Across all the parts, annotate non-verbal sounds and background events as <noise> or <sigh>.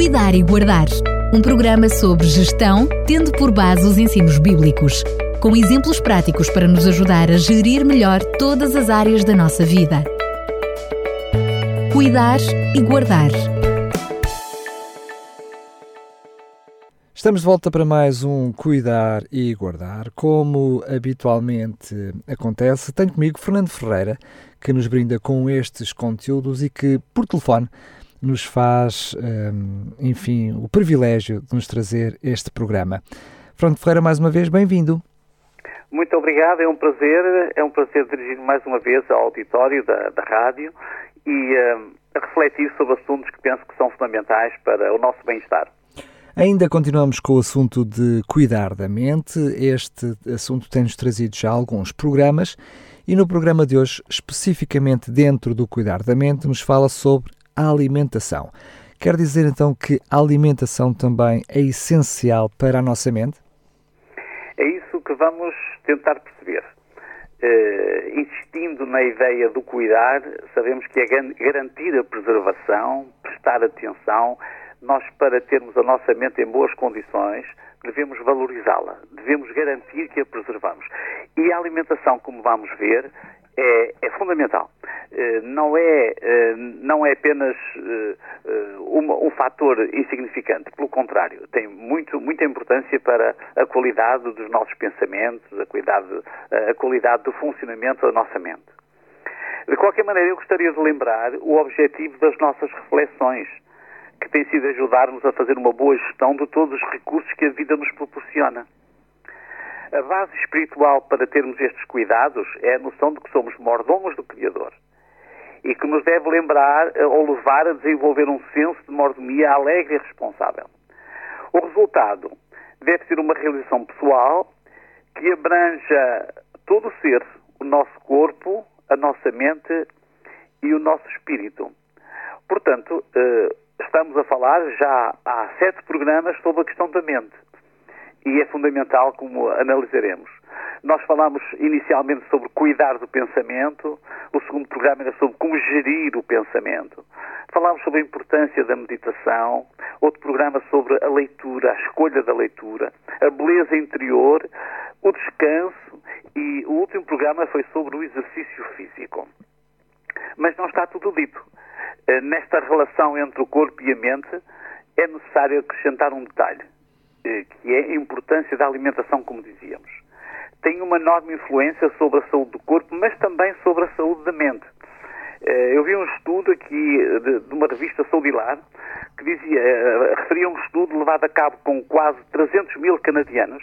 Cuidar e Guardar. Um programa sobre gestão, tendo por base os ensinos bíblicos, com exemplos práticos para nos ajudar a gerir melhor todas as áreas da nossa vida. Cuidar e Guardar. Estamos de volta para mais um Cuidar e Guardar. Como habitualmente acontece, tenho comigo Fernando Ferreira, que nos brinda com estes conteúdos e que, por telefone, nos faz, hum, enfim, o privilégio de nos trazer este programa. Fernando Ferreira, mais uma vez, bem-vindo. Muito obrigado, é um prazer, é um prazer dirigir mais uma vez ao auditório da, da rádio e hum, a refletir sobre assuntos que penso que são fundamentais para o nosso bem-estar. Ainda continuamos com o assunto de cuidar da mente. Este assunto tem-nos trazido já alguns programas e no programa de hoje, especificamente dentro do cuidar da mente, nos fala sobre alimentação. Quer dizer então que a alimentação também é essencial para a nossa mente? É isso que vamos tentar perceber. Uh, insistindo na ideia do cuidar, sabemos que é garantir a preservação, prestar atenção. Nós, para termos a nossa mente em boas condições, devemos valorizá-la, devemos garantir que a preservamos. E a alimentação, como vamos ver, é, é fundamental. Uh, não, é, uh, não é apenas um, um fator insignificante, pelo contrário, tem muito, muita importância para a qualidade dos nossos pensamentos, a qualidade, a qualidade do funcionamento da nossa mente. De qualquer maneira, eu gostaria de lembrar o objetivo das nossas reflexões, que tem sido ajudar-nos a fazer uma boa gestão de todos os recursos que a vida nos proporciona. A base espiritual para termos estes cuidados é a noção de que somos mordomos do Criador e que nos deve lembrar eh, ou levar a desenvolver um senso de mordomia alegre e responsável. O resultado deve ser uma realização pessoal que abranja todo o ser, o nosso corpo, a nossa mente e o nosso espírito. Portanto, eh, estamos a falar já há sete programas sobre a questão da mente e é fundamental como analisaremos. Nós falámos inicialmente sobre cuidar do pensamento, o segundo programa era sobre como gerir o pensamento. Falámos sobre a importância da meditação, outro programa sobre a leitura, a escolha da leitura, a beleza interior, o descanso e o último programa foi sobre o exercício físico. Mas não está tudo dito. Eh, nesta relação entre o corpo e a mente é necessário acrescentar um detalhe eh, que é a importância da alimentação, como dizíamos. Tem uma enorme influência sobre a saúde do corpo, mas também sobre a saúde da mente. Eh, eu vi um estudo aqui de uma revista Saudilar que dizia, eh, referia um estudo levado a cabo com quase 300 mil canadianos,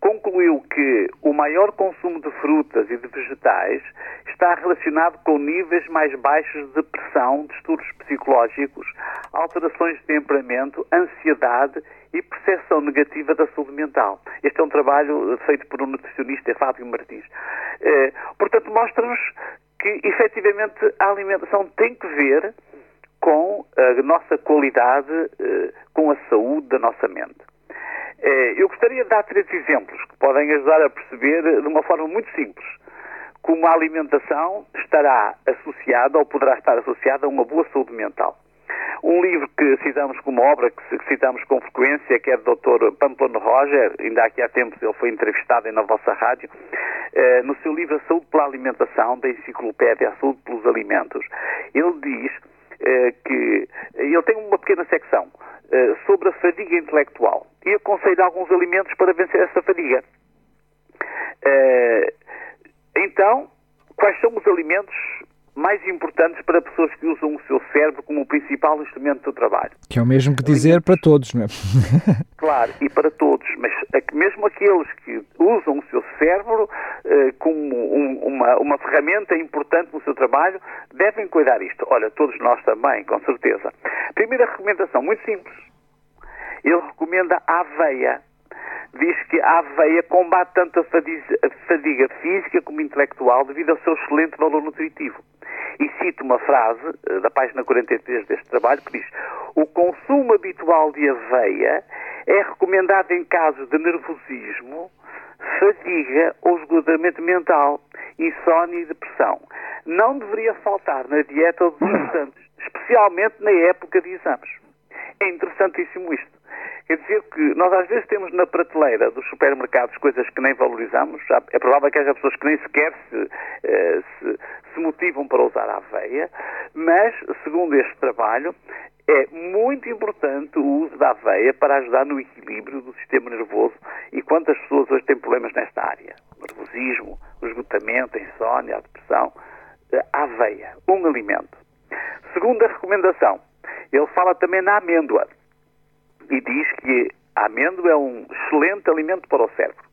concluiu que o maior consumo de frutas e de vegetais está relacionado com níveis mais baixos de depressão, distúrbios psicológicos, alterações de temperamento, ansiedade e percepção negativa da saúde mental. Este é um trabalho feito por um nutricionista, Fábio Martins. Eh, portanto, mostra-nos que, efetivamente, a alimentação tem que ver com a nossa qualidade, eh, com a saúde da nossa mente. Eh, eu gostaria de dar três exemplos que podem ajudar a perceber de uma forma muito simples como a alimentação estará associada ou poderá estar associada a uma boa saúde mental. Um livro que citamos como obra, que citamos com frequência, que é do Dr. Pamplona Roger, ainda aqui há tempos ele foi entrevistado na vossa rádio, eh, no seu livro A Saúde pela Alimentação, da enciclopédia A Saúde pelos Alimentos, ele diz eh, que ele tem uma pequena secção eh, sobre a fadiga intelectual e aconselha alguns alimentos para vencer essa fadiga. Então, quais são os alimentos mais importantes para pessoas que usam o seu cérebro como o principal instrumento do trabalho? Que é o mesmo que dizer para todos, não é? <laughs> <laughs> claro, e para todos, mas mesmo aqueles que usam o seu cérebro eh, como um, uma, uma ferramenta importante no seu trabalho, devem cuidar isto. Olha, todos nós também, com certeza. Primeira recomendação, muito simples. Ele recomenda a aveia diz que a aveia combate tanto a fadiga física como intelectual devido ao seu excelente valor nutritivo. E cito uma frase eh, da página 43 deste trabalho que diz: O consumo habitual de aveia é recomendado em casos de nervosismo, fadiga ou esgotamento mental, insónia e depressão. Não deveria faltar na dieta dos <coughs> estudantes, especialmente na época de exames. É interessantíssimo isto. Quer dizer que nós às vezes temos na prateleira dos supermercados coisas que nem valorizamos. É provável que haja pessoas que nem sequer se, eh, se, se motivam para usar a aveia, mas, segundo este trabalho, é muito importante o uso da aveia para ajudar no equilíbrio do sistema nervoso e quantas pessoas hoje têm problemas nesta área? Nervosismo, esgotamento, insónia, depressão. A aveia, um alimento. Segunda recomendação, ele fala também na amêndoa e diz que a amêndoa é um excelente alimento para o cérebro.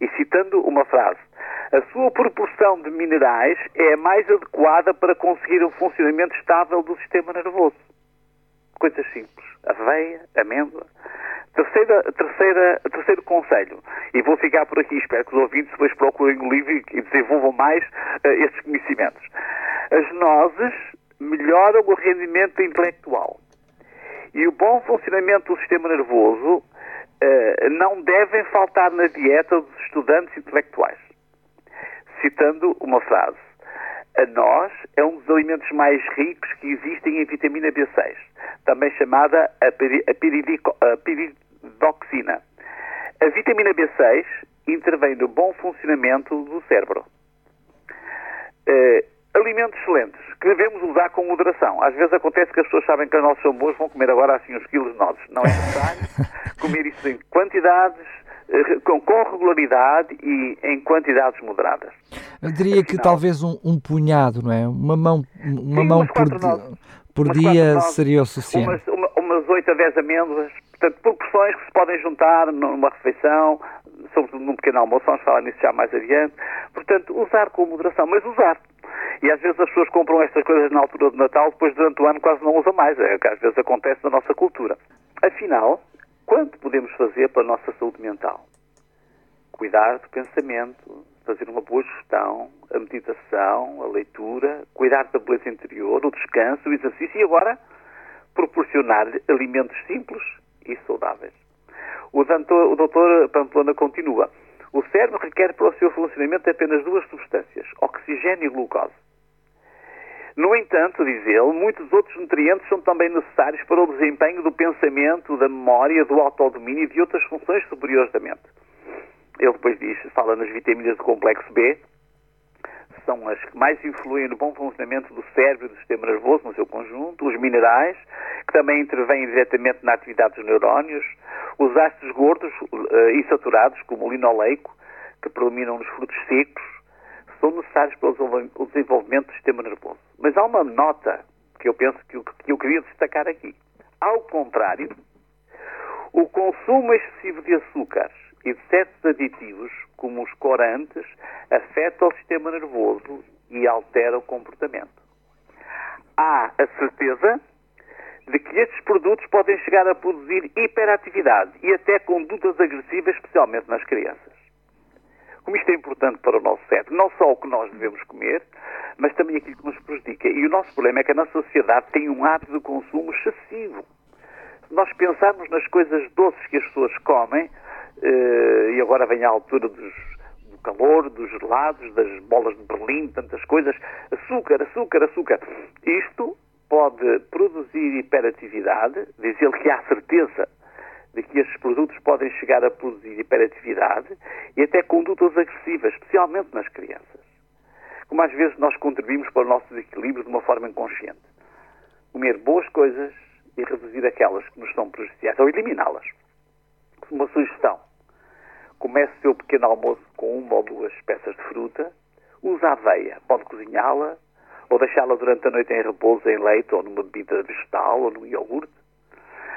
E citando uma frase, a sua proporção de minerais é a mais adequada para conseguir um funcionamento estável do sistema nervoso. Coisas simples. Aveia, amêndoa. Terceira, terceira, terceiro conselho, e vou ficar por aqui, espero que os ouvintes depois procurem o livro e desenvolvam mais uh, estes conhecimentos. As nozes melhoram o rendimento intelectual. E o bom funcionamento do sistema nervoso uh, não devem faltar na dieta dos estudantes intelectuais. Citando uma frase, a noz é um dos alimentos mais ricos que existem em vitamina B6, também chamada a, a piridoxina. A vitamina B6 intervém no bom funcionamento do cérebro. Uh, alimentos excelentes que devemos usar com moderação. Às vezes acontece que as pessoas sabem que os nossos são bons, vão comer agora assim uns quilos de nozes. Não é necessário <laughs> comer isso em quantidades, eh, com, com regularidade e em quantidades moderadas. Eu diria Afinal, que talvez um, um, punhado, não é? Uma mão, uma sim, mão por, por dia seria o suficiente. Umas, uma, umas 8 a 10 amêndoas, portanto, proporções que se podem juntar numa refeição, sobretudo num pequeno almoço, vamos falar nisso já mais adiante. Portanto, usar com moderação, mas usar. E às vezes as pessoas compram estas coisas na altura do Natal, depois durante o ano quase não usam mais. É o que às vezes acontece na nossa cultura. Afinal, quanto podemos fazer para a nossa saúde mental? Cuidar do pensamento, fazer uma boa gestão, a meditação, a leitura, cuidar da beleza interior, o descanso, o exercício e agora proporcionar alimentos simples e saudáveis. O doutor, o doutor Pamplona continua. O cérebro requer para o seu funcionamento apenas duas substâncias, oxigênio e glucose. No entanto, diz ele, muitos outros nutrientes são também necessários para o desempenho do pensamento, da memória, do autodomínio e de outras funções superiores da mente. Ele depois diz, fala nas vitaminas do complexo B, são as que mais influem no bom funcionamento do cérebro e do sistema nervoso no seu conjunto, os minerais, que também intervêm diretamente na atividade dos neurónios, os ácidos gordos uh, insaturados, como o linoleico, que predominam nos frutos secos, são necessários para o desenvolvimento do sistema nervoso. Mas há uma nota que eu penso que eu, que eu queria destacar aqui. Ao contrário, o consumo excessivo de açúcares e de certos aditivos, como os corantes, afeta o sistema nervoso e altera o comportamento. Há a certeza de que estes produtos podem chegar a produzir hiperatividade e até condutas agressivas, especialmente nas crianças. Como isto é importante para o nosso cérebro, não só o que nós devemos comer, mas também aquilo que nos prejudica. E o nosso problema é que a nossa sociedade tem um hábito de consumo excessivo. Se nós pensarmos nas coisas doces que as pessoas comem, eh, e agora vem a altura dos, do calor, dos gelados, das bolas de Berlim, tantas coisas, açúcar, açúcar, açúcar. Isto pode produzir hiperatividade, diz ele que há certeza de que estes produtos podem chegar a produzir hiperatividade e até condutas agressivas, especialmente nas crianças. Como às vezes nós contribuímos para o nosso desequilíbrio de uma forma inconsciente. Comer boas coisas e reduzir aquelas que nos são prejudiciais ou eliminá-las. Uma sugestão. Comece o seu pequeno almoço com uma ou duas peças de fruta, use a aveia, pode cozinhá-la, ou deixá-la durante a noite em repouso em leite ou numa bebida vegetal ou num iogurte.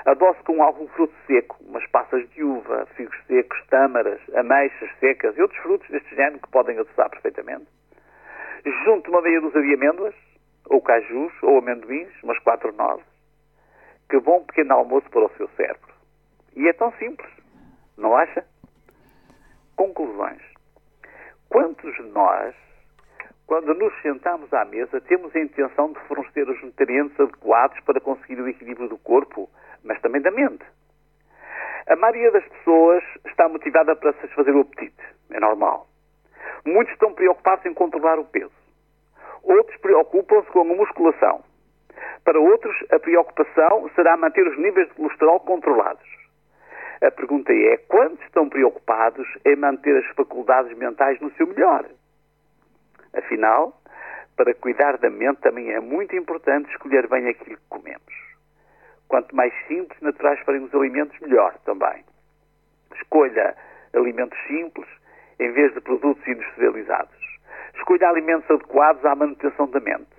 Adoce com algum fruto seco, umas passas de uva, figos secos, tâmaras, ameixas secas e outros frutos deste género que podem adoçar perfeitamente. Junte uma meia dúzia de amêndoas, ou cajus, ou amendoins, umas quatro nozes. Que bom pequeno almoço para o seu cérebro. E é tão simples, não acha? Conclusões. Quantos de nós quando nos sentamos à mesa, temos a intenção de fornecer os nutrientes adequados para conseguir o equilíbrio do corpo, mas também da mente. A maioria das pessoas está motivada para satisfazer o apetite, é normal. Muitos estão preocupados em controlar o peso. Outros preocupam-se com a musculação. Para outros, a preocupação será manter os níveis de colesterol controlados. A pergunta é: quantos estão preocupados em manter as faculdades mentais no seu melhor? Afinal, para cuidar da mente também é muito importante escolher bem aquilo que comemos. Quanto mais simples naturais forem os alimentos, melhor também. Escolha alimentos simples em vez de produtos industrializados. Escolha alimentos adequados à manutenção da mente.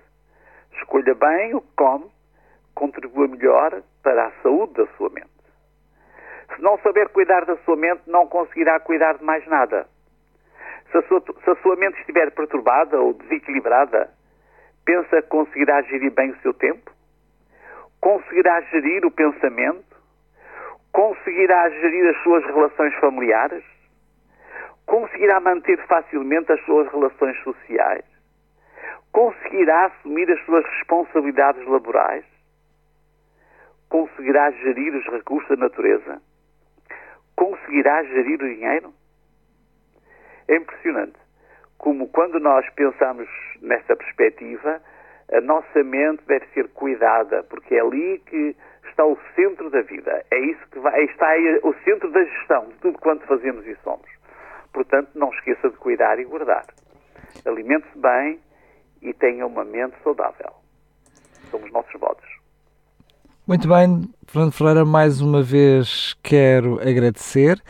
Escolha bem o que come, contribua melhor para a saúde da sua mente. Se não saber cuidar da sua mente, não conseguirá cuidar de mais nada. Se a sua, se a sua mente estiver perturbada ou desequilibrada, pensa que conseguirá gerir bem o seu tempo? Conseguirá gerir o pensamento? Conseguirá gerir as suas relações familiares? Conseguirá manter facilmente as suas relações sociais? Conseguirá assumir as suas responsabilidades laborais? Conseguirá gerir os recursos da natureza? Conseguirá gerir o dinheiro? É impressionante como, quando nós pensamos nessa perspectiva, a nossa mente deve ser cuidada, porque é ali que está o centro da vida. É isso que vai, está aí o centro da gestão de tudo quanto fazemos e somos. Portanto, não esqueça de cuidar e guardar. Alimente-se bem e tenha uma mente saudável. Somos nossos votos. Muito bem, Fernando Ferreira, mais uma vez quero agradecer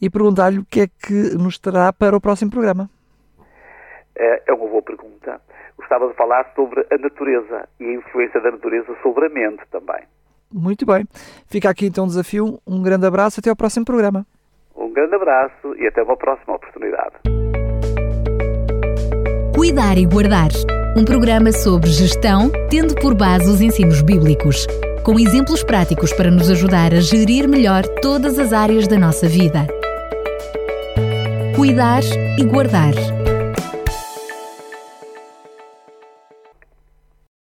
e perguntar-lhe o que é que nos terá para o próximo programa. É, é uma boa pergunta. Gostava de falar sobre a natureza e a influência da natureza sobre a mente também. Muito bem. Fica aqui então o desafio. Um grande abraço até ao próximo programa. Um grande abraço e até uma próxima oportunidade. Cuidar e Guardar um programa sobre gestão, tendo por base os ensinos bíblicos, com exemplos práticos para nos ajudar a gerir melhor todas as áreas da nossa vida. Cuidar e Guardar